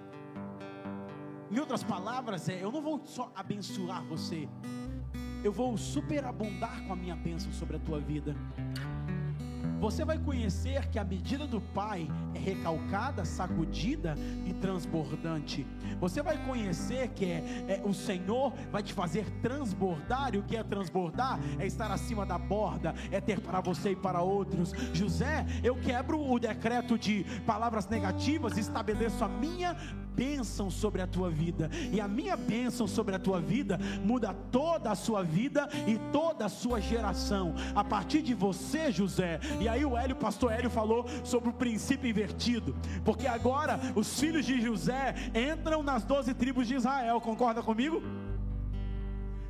Em outras palavras, é, eu não vou só abençoar você, eu vou superabundar com a minha bênção sobre a tua vida. Você vai conhecer que a medida do Pai é recalcada, sacudida e transbordante. Você vai conhecer que é, é, o Senhor vai te fazer transbordar, e o que é transbordar? É estar acima da borda, é ter para você e para outros. José, eu quebro o decreto de palavras negativas, estabeleço a minha bênção sobre a tua vida, e a minha bênção sobre a tua vida muda toda a sua vida e toda a sua geração, a partir de você, José. E aí o Hélio, pastor Hélio falou sobre o princípio invertido, porque agora os filhos de José entram nas doze tribos de Israel, concorda comigo?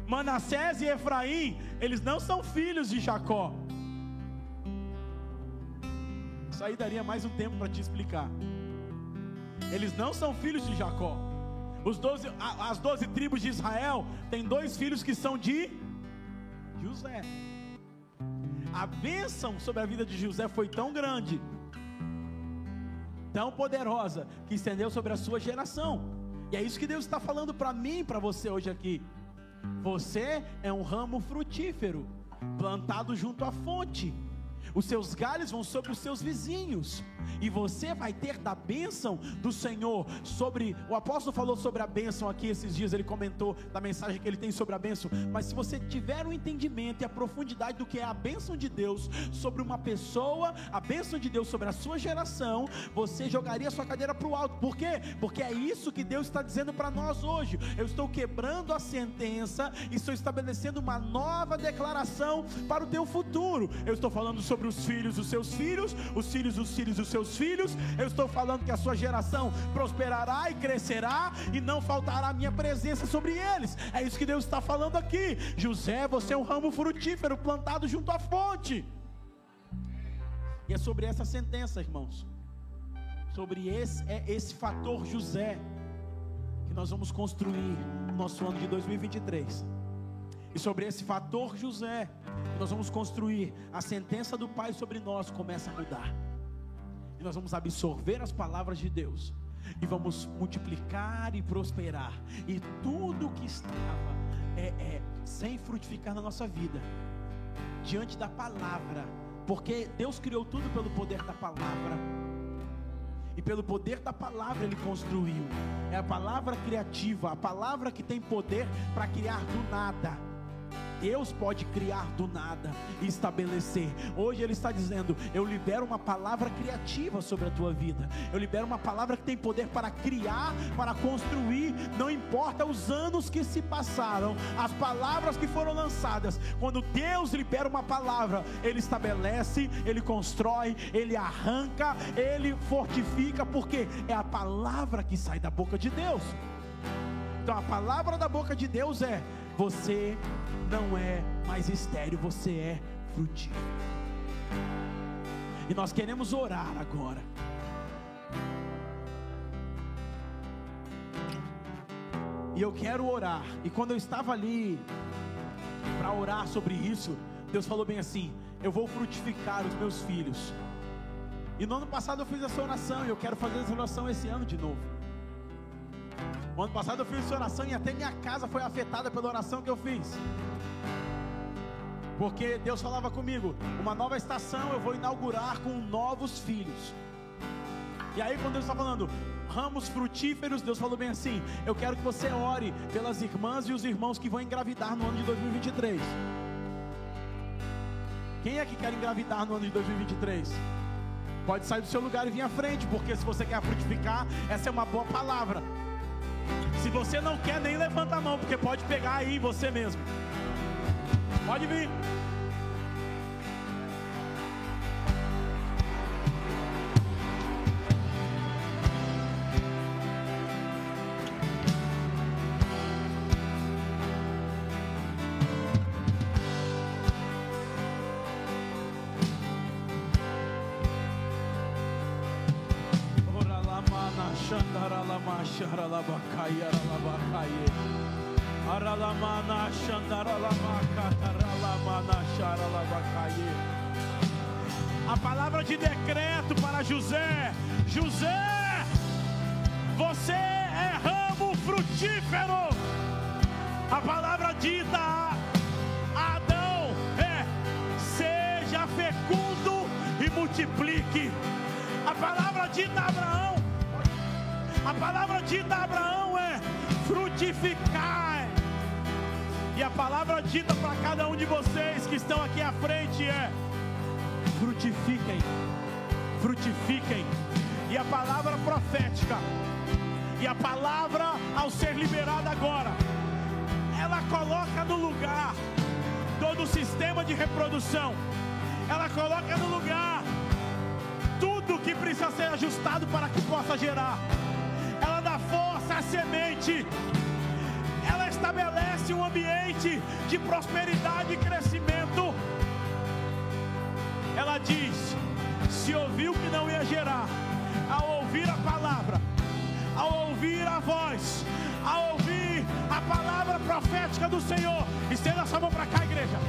Manassés e Efraim, eles não são filhos de Jacó. Isso aí daria mais um tempo para te explicar. Eles não são filhos de Jacó. Os 12, as doze tribos de Israel têm dois filhos que são de José. A bênção sobre a vida de José foi tão grande, tão poderosa, que estendeu sobre a sua geração. E é isso que Deus está falando para mim e para você hoje aqui. Você é um ramo frutífero, plantado junto à fonte os seus galhos vão sobre os seus vizinhos, e você vai ter da bênção do Senhor sobre. O apóstolo falou sobre a bênção aqui esses dias, ele comentou da mensagem que ele tem sobre a bênção. Mas se você tiver um entendimento e a profundidade do que é a bênção de Deus sobre uma pessoa, a bênção de Deus sobre a sua geração, você jogaria sua cadeira para o alto. Por quê? Porque é isso que Deus está dizendo para nós hoje. Eu estou quebrando a sentença e estou estabelecendo uma nova declaração para o teu futuro. Eu estou falando sobre os filhos dos seus filhos, os filhos dos filhos dos seus filhos. Eu estou falando que a sua geração prosperará e crescerá, e não faltará a minha presença sobre eles. É isso que Deus está falando aqui. José, você é um ramo frutífero plantado junto à fonte. E é sobre essa sentença, irmãos, sobre esse, é esse fator José, que nós vamos construir o nosso ano de 2023. E sobre esse fator José, nós vamos construir a sentença do Pai sobre nós começa a mudar. E nós vamos absorver as palavras de Deus e vamos multiplicar e prosperar. E tudo que estava é, é, sem frutificar na nossa vida, diante da palavra, porque Deus criou tudo pelo poder da palavra. E pelo poder da palavra ele construiu. É a palavra criativa, a palavra que tem poder para criar do nada. Deus pode criar do nada e estabelecer. Hoje Ele está dizendo: Eu libero uma palavra criativa sobre a tua vida. Eu libero uma palavra que tem poder para criar, para construir. Não importa os anos que se passaram, as palavras que foram lançadas. Quando Deus libera uma palavra, Ele estabelece, Ele constrói, Ele arranca, Ele fortifica, porque é a palavra que sai da boca de Deus. Então a palavra da boca de Deus é: você não é mais estéreo, você é frutífero. E nós queremos orar agora. E eu quero orar. E quando eu estava ali para orar sobre isso, Deus falou bem assim: Eu vou frutificar os meus filhos. E no ano passado eu fiz essa oração e eu quero fazer essa oração esse ano de novo. O ano passado eu fiz essa oração e até minha casa foi afetada pela oração que eu fiz. Porque Deus falava comigo: uma nova estação eu vou inaugurar com novos filhos. E aí, quando Deus está falando ramos frutíferos, Deus falou bem assim: eu quero que você ore pelas irmãs e os irmãos que vão engravidar no ano de 2023. Quem é que quer engravidar no ano de 2023? Pode sair do seu lugar e vir à frente, porque se você quer frutificar, essa é uma boa palavra. Se você não quer, nem levanta a mão, porque pode pegar aí você mesmo. Pode vir. Palavra de decreto para José: José, você é ramo frutífero. A palavra dita a Adão é: seja fecundo multiplique. A palavra dita a Abraão, a palavra dita a Abraão é frutificar. E a palavra dita para cada um de vocês que estão aqui à frente é: frutifiquem, frutifiquem. E a palavra profética, e a palavra ao ser liberada agora, ela coloca no lugar todo o sistema de reprodução, ela coloca no lugar tudo que precisa ser ajustado para que possa gerar. Ela dá força à semente ela estabelece um ambiente de prosperidade e crescimento. Diz: se ouviu que não ia gerar, ao ouvir a palavra, ao ouvir a voz, ao ouvir a palavra profética do Senhor, estenda sua mão para cá, igreja.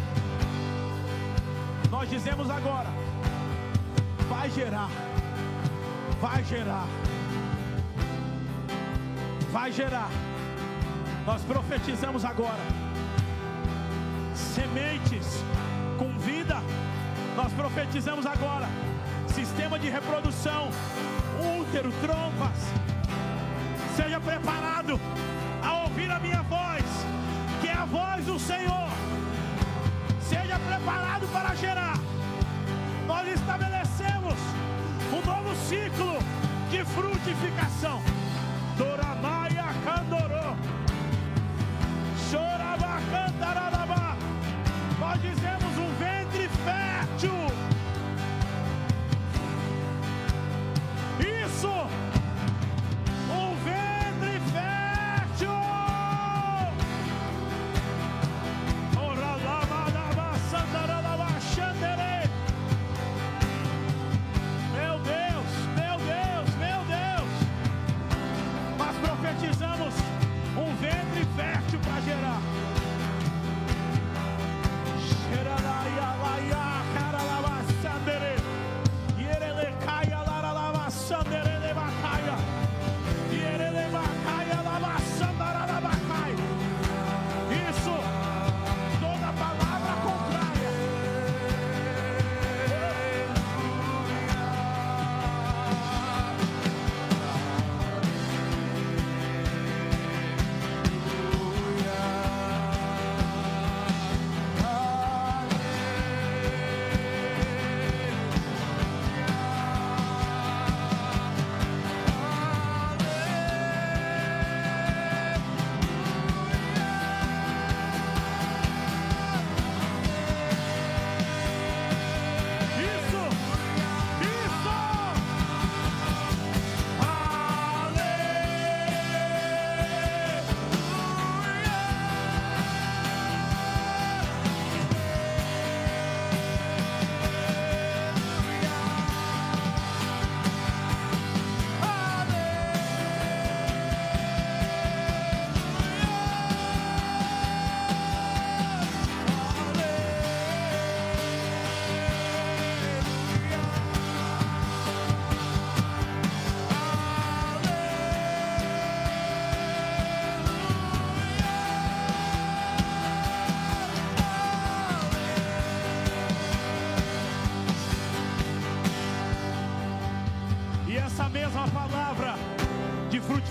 Nós dizemos agora: vai gerar, vai gerar, vai gerar. Nós profetizamos agora. Sementes com vida. Nós profetizamos agora. Sistema de reprodução. Útero, trompas. Seja preparado a ouvir a minha voz, que é a voz do Senhor. Seja preparado para gerar. Nós estabelecemos um novo ciclo de frutificação. Doramaia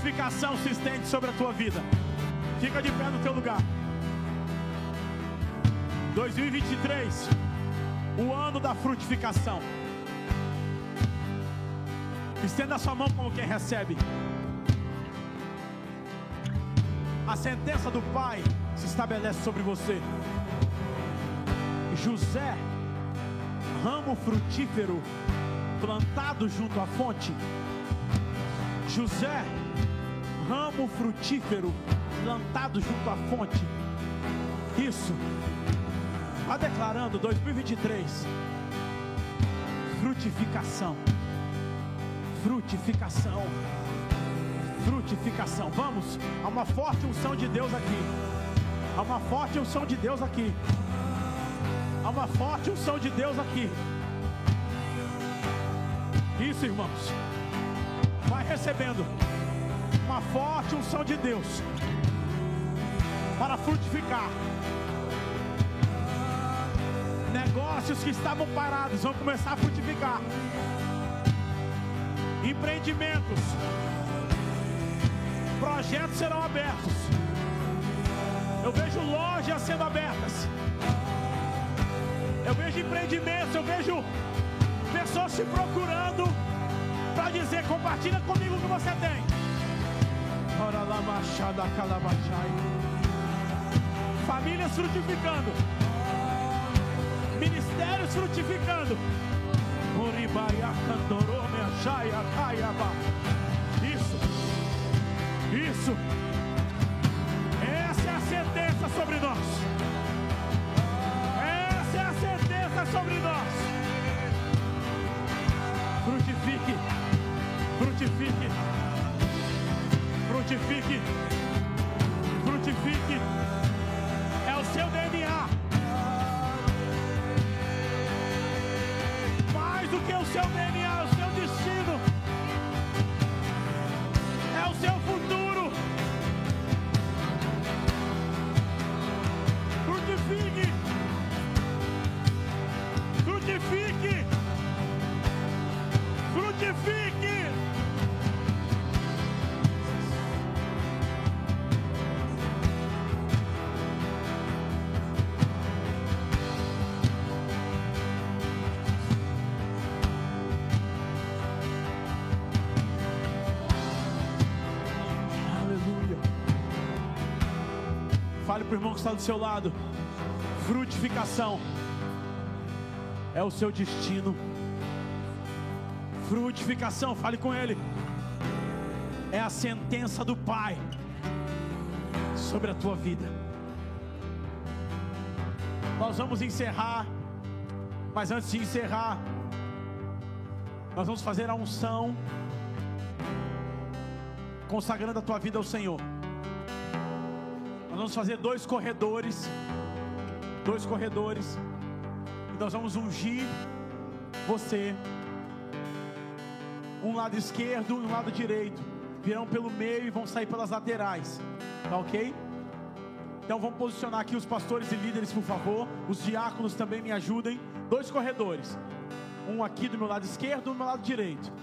frutificação se estende sobre a tua vida. Fica de pé no teu lugar. 2023, o ano da frutificação. Estenda a sua mão como quem recebe. A sentença do Pai se estabelece sobre você. José, ramo frutífero, plantado junto à fonte. José, ramo frutífero plantado junto à fonte. Isso. Vá declarando 2023. Frutificação. Frutificação. Frutificação. Vamos. Há uma forte unção de Deus aqui. Há uma forte unção de Deus aqui. Há uma forte unção de Deus aqui. Isso, irmãos. Vai recebendo uma forte unção de Deus para frutificar. Negócios que estavam parados vão começar a frutificar. Empreendimentos, projetos serão abertos. Eu vejo lojas sendo abertas. Eu vejo empreendimentos, eu vejo pessoas te procurando para dizer: compartilha comigo o que você tem. Famílias frutificando, ministérios frutificando. Isso, isso. Essa é a sentença sobre nós. Essa é a sentença sobre nós. Frutifique, frutifique, frutifique, irmão que está do seu lado. Frutificação é o seu destino. Frutificação, fale com ele. É a sentença do Pai sobre a tua vida. Nós vamos encerrar, mas antes de encerrar, nós vamos fazer a unção, consagrando a tua vida ao Senhor. Vamos fazer dois corredores, dois corredores, e nós vamos ungir você um lado esquerdo e um lado direito. Virão pelo meio e vão sair pelas laterais. Tá ok? Então vamos posicionar aqui os pastores e líderes, por favor. Os diáconos também me ajudem. Dois corredores. Um aqui do meu lado esquerdo um do meu lado direito.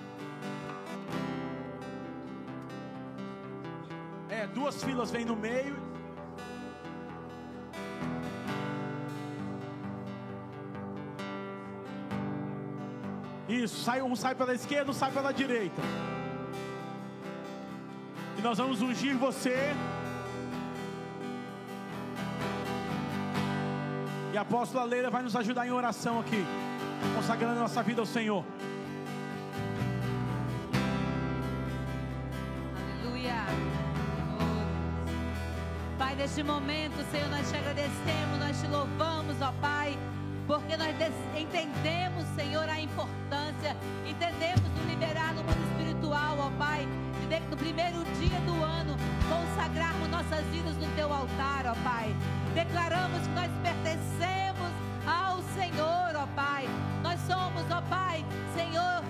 É, duas filas vêm no meio. Isso, sai, um sai pela esquerda, um sai pela direita. E nós vamos ungir você. E a apóstola Leila vai nos ajudar em oração aqui, consagrando nossa vida ao Senhor. Aleluia. Pai, neste momento, Senhor, nós te agradecemos, nós te louvamos, ó Pai, porque nós entendemos, Senhor, a importância, entendemos o liberar no mundo espiritual, ó Pai, de no primeiro dia do ano, consagrarmos nossas vidas no teu altar, ó Pai. Declaramos que nós pertencemos ao Senhor, ó Pai. Nós somos, ó Pai, Senhor,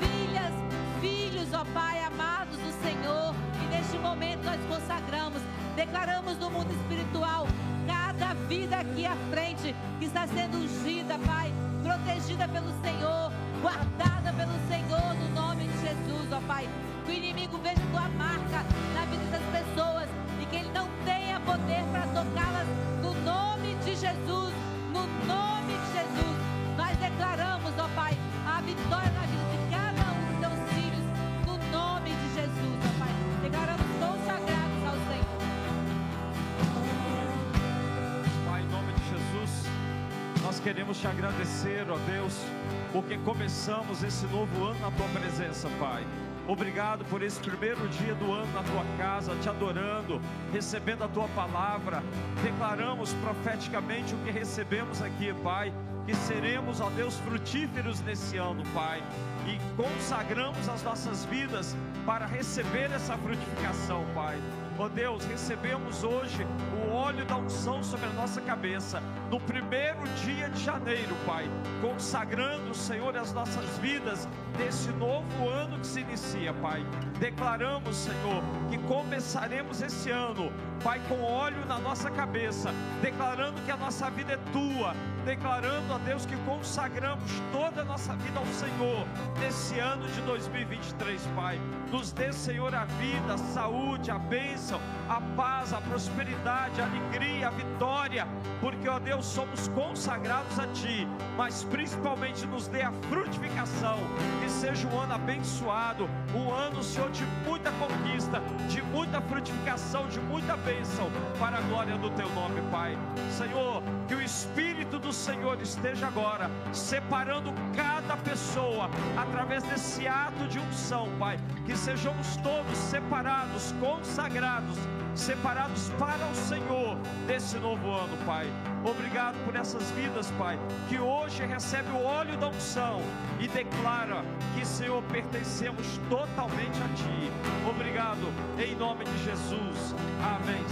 filhas, filhos, ó Pai, amados do Senhor. E neste momento nós consagramos, declaramos no mundo espiritual cada vida aqui à frente que está sendo ungida, Pai, protegida pelo Senhor, guardada pelo Senhor, no nome de Jesus, ó Pai. Que o inimigo veja tua marca na vida das pessoas queremos te agradecer, ó Deus, porque começamos esse novo ano na tua presença, Pai. Obrigado por esse primeiro dia do ano na tua casa, te adorando, recebendo a tua palavra. Declaramos profeticamente o que recebemos aqui, Pai, que seremos, ó Deus, frutíferos nesse ano, Pai, e consagramos as nossas vidas para receber essa frutificação, Pai. Ó Deus, recebemos hoje o óleo da unção sobre a nossa cabeça, no primeiro dia de janeiro, Pai, consagrando, Senhor, as nossas vidas nesse novo ano que se inicia, Pai. Declaramos, Senhor, que começaremos esse ano, Pai, com óleo na nossa cabeça, declarando que a nossa vida é tua, declarando a Deus que consagramos toda a nossa vida ao Senhor nesse ano de 2023, Pai. Nos dê, Senhor, a vida, a saúde, a bênção, a paz, a prosperidade, a alegria, a vitória, porque, ó Deus, somos consagrados a Ti, mas principalmente nos dê a frutificação, que seja um ano abençoado, um ano, Senhor, de muita conquista, de muita frutificação, de muita bênção, para a glória do Teu nome, Pai. Senhor, que o Espírito do Senhor esteja agora separando cada pessoa através desse ato de unção, Pai. Que sejamos todos separados, consagrados, separados para o Senhor desse novo ano, Pai. Obrigado por essas vidas, Pai, que hoje recebe o óleo da unção e declara que, Senhor, pertencemos totalmente a Ti. Obrigado, em nome de Jesus. Amém.